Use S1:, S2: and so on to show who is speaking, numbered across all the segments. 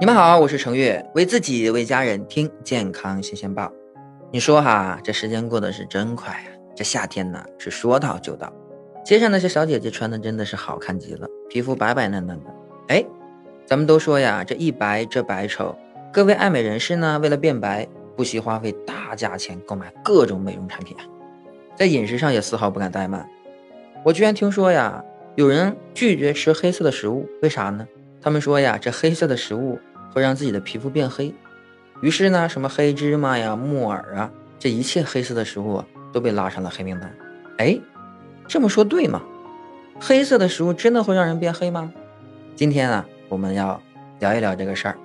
S1: 你们好，我是程月，为自己为家人听健康新鲜报。你说哈，这时间过得是真快呀！这夏天呢是说到就到，街上那些小姐姐穿的真的是好看极了，皮肤白白嫩嫩的。哎，咱们都说呀，这一白遮百丑，各位爱美人士呢，为了变白，不惜花费大价钱购买各种美容产品啊，在饮食上也丝毫不敢怠慢。我居然听说呀，有人拒绝吃黑色的食物，为啥呢？他们说呀，这黑色的食物。会让自己的皮肤变黑，于是呢，什么黑芝麻呀、木耳啊，这一切黑色的食物都被拉上了黑名单。哎，这么说对吗？黑色的食物真的会让人变黑吗？今天啊，我们要聊一聊这个事儿。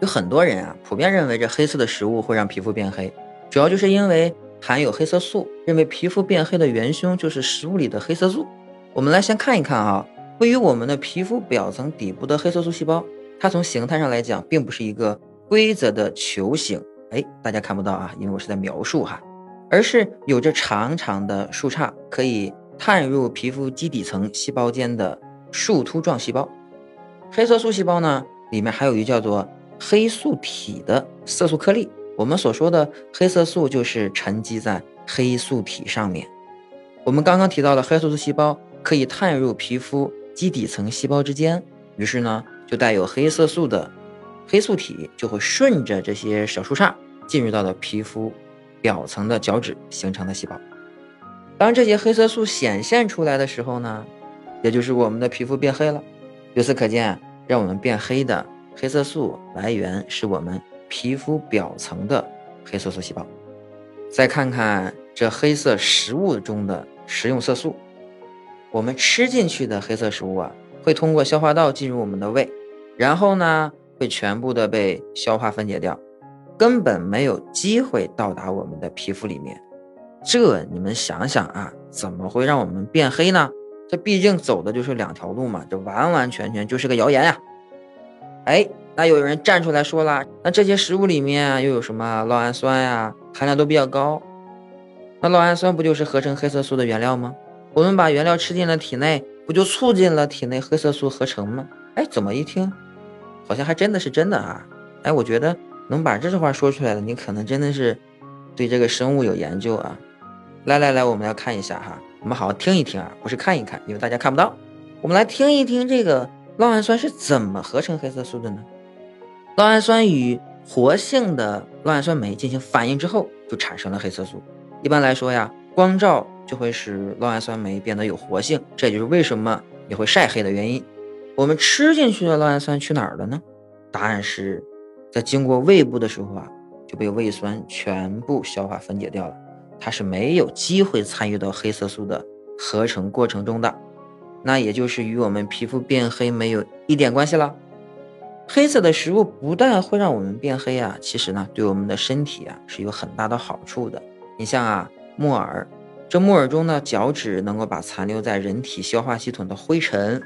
S1: 有很多人啊，普遍认为这黑色的食物会让皮肤变黑，主要就是因为含有黑色素，认为皮肤变黑的元凶就是食物里的黑色素。我们来先看一看啊，位于我们的皮肤表层底部的黑色素细胞。它从形态上来讲，并不是一个规则的球形，哎，大家看不到啊，因为我是在描述哈，而是有着长长的树杈，可以探入皮肤基底层细胞间的树突状细胞。黑色素细胞呢，里面还有一叫做黑素体的色素颗粒。我们所说的黑色素就是沉积在黑素体上面。我们刚刚提到了黑色素细胞可以探入皮肤基底层细胞之间，于是呢。就带有黑色素的黑素体就会顺着这些小树杈进入到了皮肤表层的角质形成的细胞。当这些黑色素显现出来的时候呢，也就是我们的皮肤变黑了。由此可见，让我们变黑的黑色素来源是我们皮肤表层的黑色素细胞。再看看这黑色食物中的食用色素，我们吃进去的黑色食物啊，会通过消化道进入我们的胃。然后呢，会全部的被消化分解掉，根本没有机会到达我们的皮肤里面。这你们想想啊，怎么会让我们变黑呢？这毕竟走的就是两条路嘛，这完完全全就是个谣言呀！哎，那有人站出来说了，那这些食物里面又有什么酪氨酸呀，含量都比较高。那酪氨酸不就是合成黑色素的原料吗？我们把原料吃进了体内，不就促进了体内黑色素合成吗？哎，怎么一听，好像还真的是真的啊！哎，我觉得能把这句话说出来的，你可能真的是对这个生物有研究啊！来来来，我们要看一下哈，我们好好听一听啊，不是看一看，因为大家看不到。我们来听一听这个酪氨酸是怎么合成黑色素的呢？酪氨酸与活性的酪氨酸酶进行反应之后，就产生了黑色素。一般来说呀，光照就会使酪氨酸酶变得有活性，这也就是为什么你会晒黑的原因。我们吃进去的酪氨酸去哪儿了呢？答案是，在经过胃部的时候啊，就被胃酸全部消化分解掉了，它是没有机会参与到黑色素的合成过程中的，那也就是与我们皮肤变黑没有一点关系了。黑色的食物不但会让我们变黑啊，其实呢，对我们的身体啊是有很大的好处的。你像啊，木耳，这木耳中的角质能够把残留在人体消化系统的灰尘。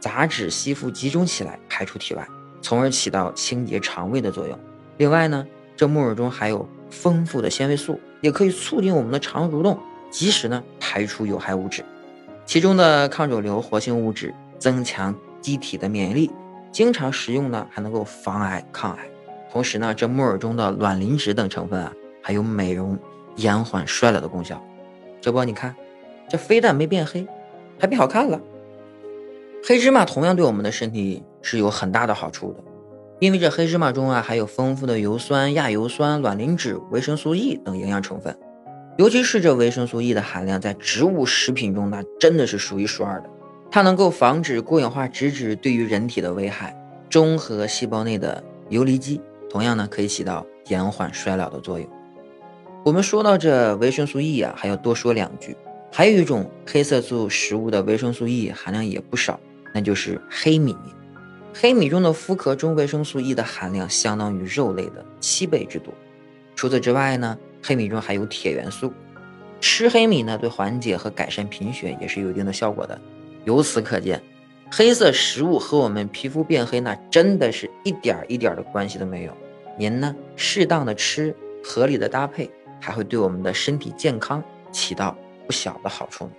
S1: 杂质吸附集中起来，排出体外，从而起到清洁肠胃的作用。另外呢，这木耳中含有丰富的纤维素，也可以促进我们的肠蠕动，及时呢排出有害物质。其中的抗肿瘤活性物质增强机体的免疫力，经常食用呢还能够防癌抗癌。同时呢，这木耳中的卵磷脂等成分啊，还有美容延缓衰老的功效。这不，你看，这非但没变黑，还变好看了。黑芝麻同样对我们的身体是有很大的好处的，因为这黑芝麻中啊含有丰富的油酸、亚油酸、卵磷脂、维生素 E 等营养成分，尤其是这维生素 E 的含量在植物食品中那真的是数一数二的。它能够防止过氧化脂质对于人体的危害，中和细胞内的游离基，同样呢可以起到延缓衰老的作用。我们说到这维生素 E 啊，还要多说两句，还有一种黑色素食物的维生素 E 含量也不少。那就是黑米，黑米中的麸壳中维生素 E 的含量相当于肉类的七倍之多。除此之外呢，黑米中还有铁元素，吃黑米呢对缓解和改善贫血也是有一定的效果的。由此可见，黑色食物和我们皮肤变黑那真的是一点一点的关系都没有。您呢，适当的吃，合理的搭配，还会对我们的身体健康起到不小的好处呢。